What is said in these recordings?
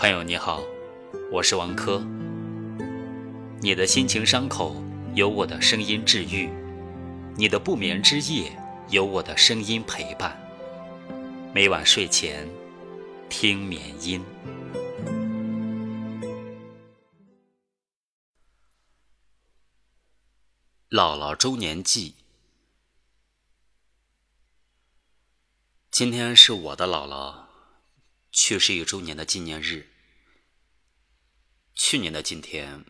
朋友你好，我是王珂。你的心情伤口有我的声音治愈，你的不眠之夜有我的声音陪伴。每晚睡前听眠音。姥姥周年祭，今天是我的姥姥去世一周年的纪念日。去年的今天，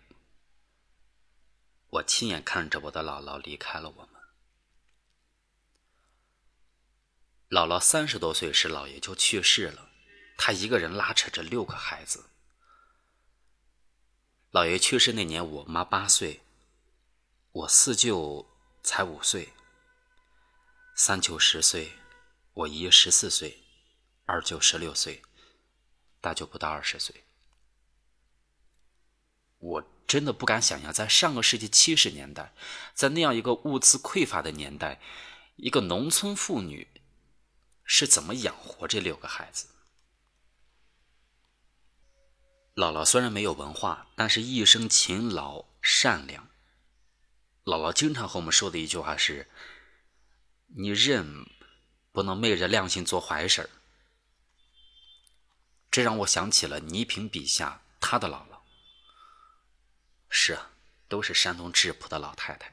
我亲眼看着我的姥姥离开了我们。姥姥三十多岁时，姥爷就去世了，她一个人拉扯着六个孩子。姥爷去世那年，我妈八岁。我四舅才五岁，三舅十岁，我姨十四岁，二舅十六岁，大舅不到二十岁。我真的不敢想象，在上个世纪七十年代，在那样一个物资匮乏的年代，一个农村妇女是怎么养活这六个孩子。姥姥虽然没有文化，但是一生勤劳善良。姥姥经常和我们说的一句话是：“你人不能昧着良心做坏事儿。”这让我想起了倪萍笔下她的姥姥。是啊，都是山东质朴的老太太。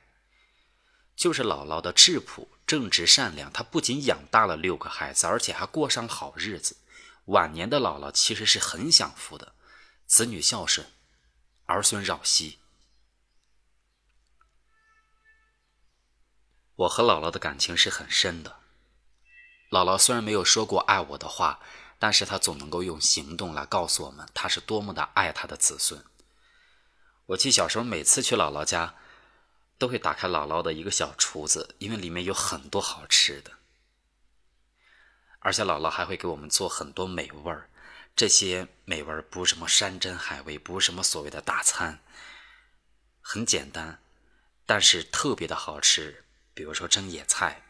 就是姥姥的质朴、正直、善良，她不仅养大了六个孩子，而且还过上了好日子。晚年的姥姥其实是很享福的，子女孝顺，儿孙绕膝。我和姥姥的感情是很深的。姥姥虽然没有说过爱我的话，但是她总能够用行动来告诉我们，她是多么的爱她的子孙。我记小时候每次去姥姥家，都会打开姥姥的一个小厨子，因为里面有很多好吃的，而且姥姥还会给我们做很多美味儿。这些美味儿不是什么山珍海味，不是什么所谓的大餐，很简单，但是特别的好吃。比如说蒸野菜、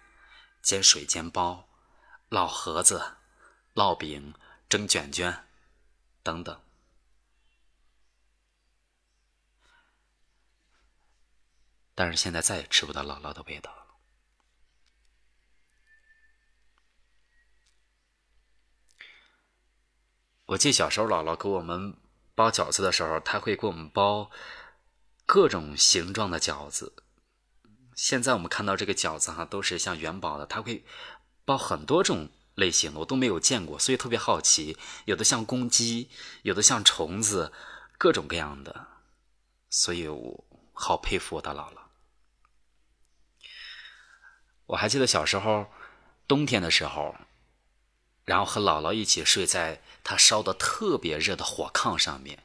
煎水煎包、烙盒子、烙饼、蒸卷卷等等。但是现在再也吃不到姥姥的味道了。我记小时候姥姥给我们包饺子的时候，她会给我们包各种形状的饺子。现在我们看到这个饺子哈，都是像元宝的，它会包很多种类型的，我都没有见过，所以特别好奇。有的像公鸡，有的像虫子，各种各样的，所以我好佩服我的姥姥。我还记得小时候冬天的时候，然后和姥姥一起睡在她烧的特别热的火炕上面，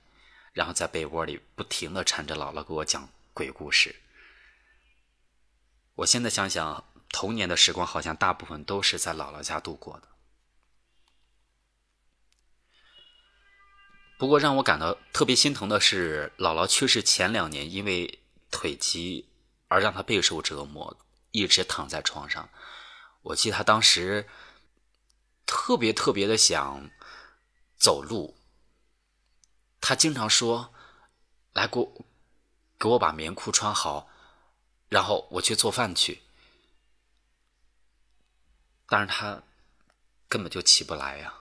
然后在被窝里不停的缠着姥姥给我讲鬼故事。我现在想想，童年的时光好像大部分都是在姥姥家度过的。不过让我感到特别心疼的是，姥姥去世前两年，因为腿疾而让她备受折磨，一直躺在床上。我记得她当时特别特别的想走路，她经常说：“来，给我给我把棉裤穿好。”然后我去做饭去，但是他根本就起不来呀。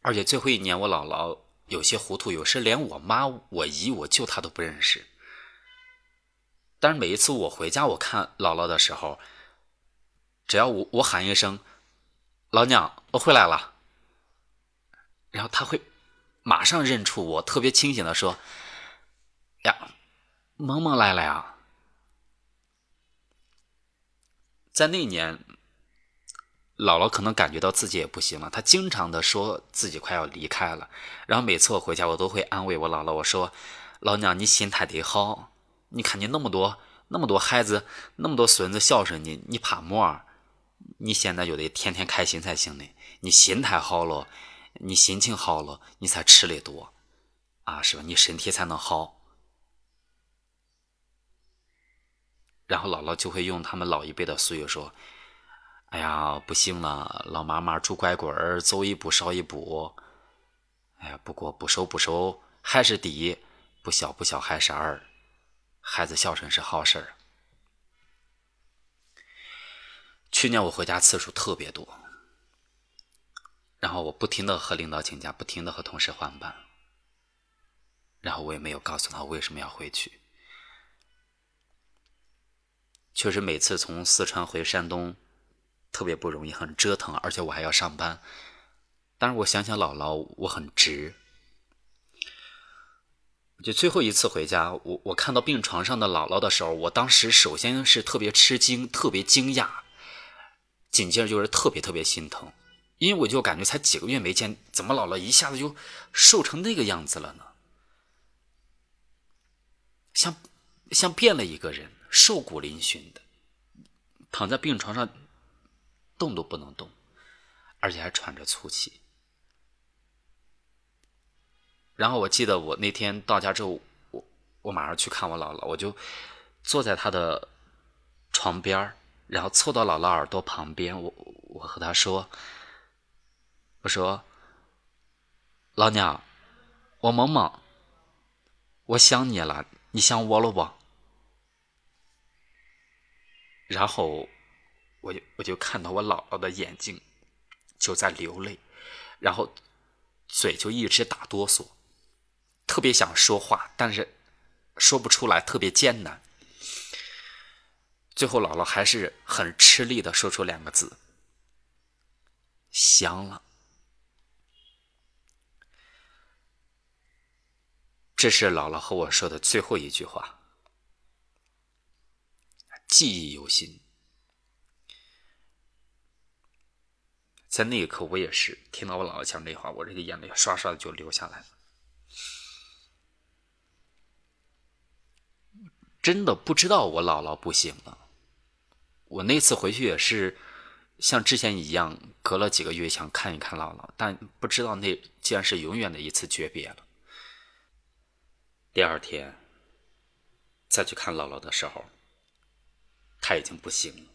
而且最后一年，我姥姥有些糊涂，有时连我妈、我姨、我舅她都不认识。但是每一次我回家，我看姥姥的时候，只要我我喊一声“老娘，我回来了”，然后她会马上认出我，特别清醒的说：“呀。”萌萌来了呀！在那年，姥姥可能感觉到自己也不行了，她经常的说自己快要离开了。然后每次我回家，我都会安慰我姥姥，我说：“老娘，你心态得好，你看你那么多那么多孩子，那么多孙子孝顺你，你怕么？你现在就得天天开心才行呢。你心态好了，你心情好了，你才吃的多啊，是吧？你身体才能好。”然后姥姥就会用他们老一辈的俗语说：“哎呀，不行了，老妈妈拄拐棍儿，走一步少一步。”哎呀，不过不收不收还是第一，不孝不孝还是二，孩子孝顺是好事儿。去年我回家次数特别多，然后我不停的和领导请假，不停的和同事换班，然后我也没有告诉他为什么要回去。确实，每次从四川回山东特别不容易，很折腾，而且我还要上班。但是我想想姥姥，我很值。就最后一次回家，我我看到病床上的姥姥的时候，我当时首先是特别吃惊，特别惊讶，紧接着就是特别特别心疼，因为我就感觉才几个月没见，怎么姥姥一下子就瘦成那个样子了呢？像像变了一个人，瘦骨嶙峋的，躺在病床上，动都不能动，而且还喘着粗气。然后我记得我那天到家之后，我我马上去看我姥姥，我就坐在她的床边然后凑到姥姥耳朵旁边，我我和她说：“我说，老娘，我萌萌，我想你了，你想我了不？”然后我就我就看到我姥姥的眼睛就在流泪，然后嘴就一直打哆嗦。特别想说话，但是说不出来，特别艰难。最后，姥姥还是很吃力的说出两个字：“香了。”这是姥姥和我说的最后一句话，记忆犹新。在那一刻，我也是听到我姥姥讲这话，我这个眼泪刷刷的就流下来了。真的不知道我姥姥不行了。我那次回去也是像之前一样，隔了几个月想看一看姥姥，但不知道那竟然是永远的一次诀别了。第二天再去看姥姥的时候，她已经不行了，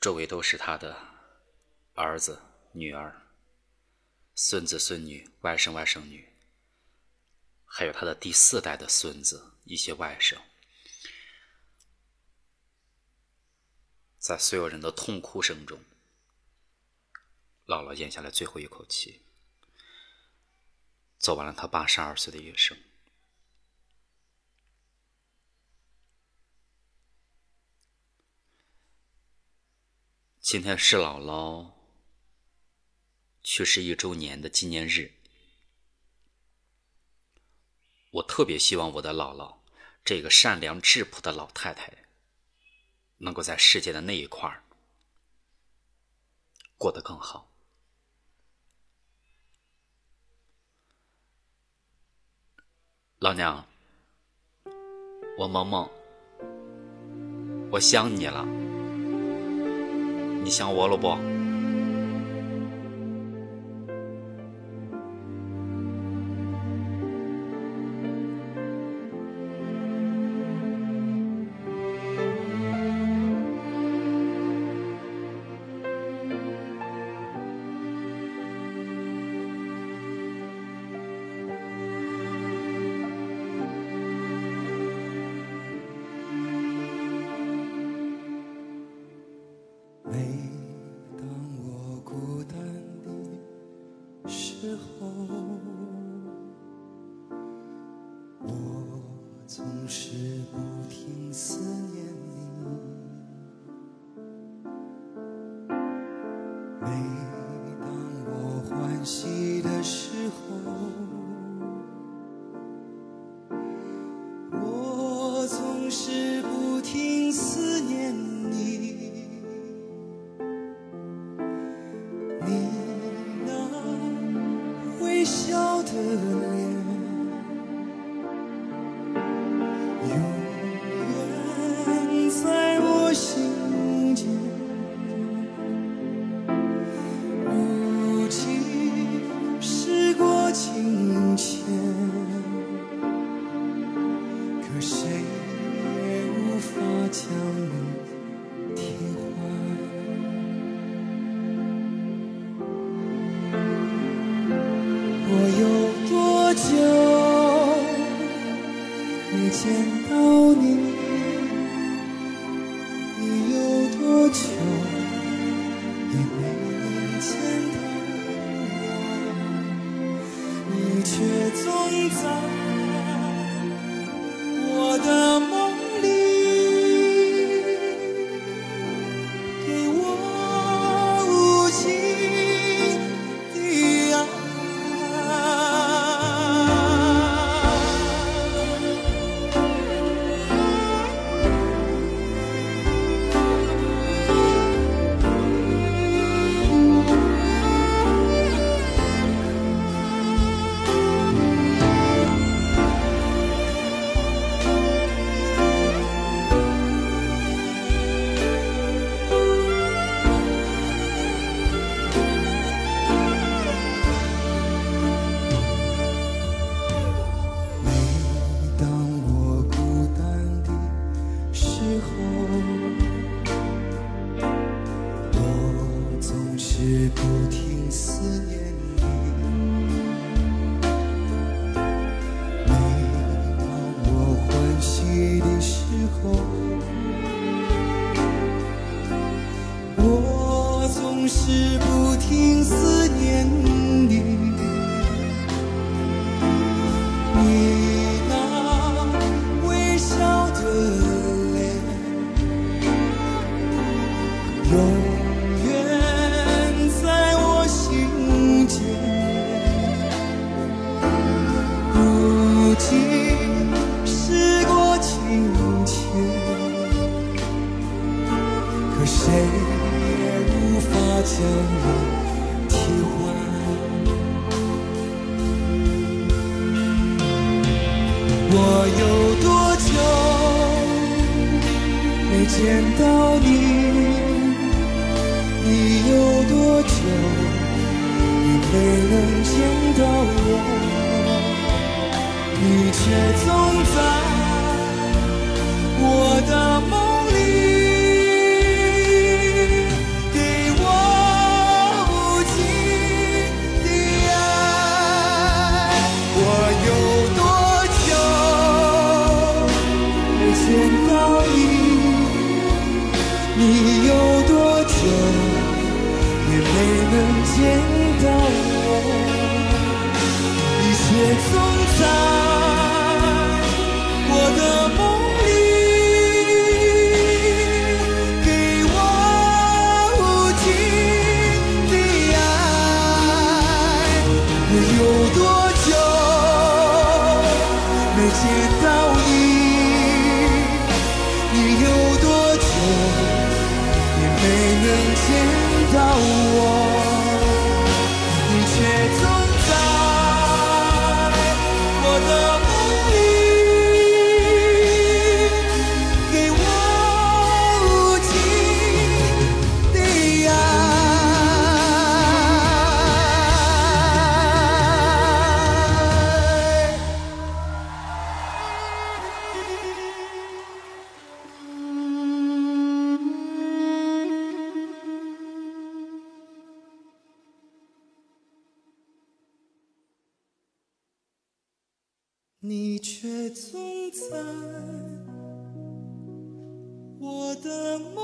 周围都是她的儿子、女儿、孙子、孙女、外甥、外甥女。还有他的第四代的孙子，一些外甥，在所有人的痛哭声中，姥姥咽下了最后一口气，走完了他八十二岁的一生。今天是姥姥去世一周年的纪念日。我特别希望我的姥姥，这个善良质朴的老太太，能够在世界的那一块儿过得更好。老娘，我萌萌，我想你了，你想我了不？总是不停思念你。每当我欢喜的时候我总是不停思念你。你那微笑的脸我有多久没见到你一切总在你却总在我的梦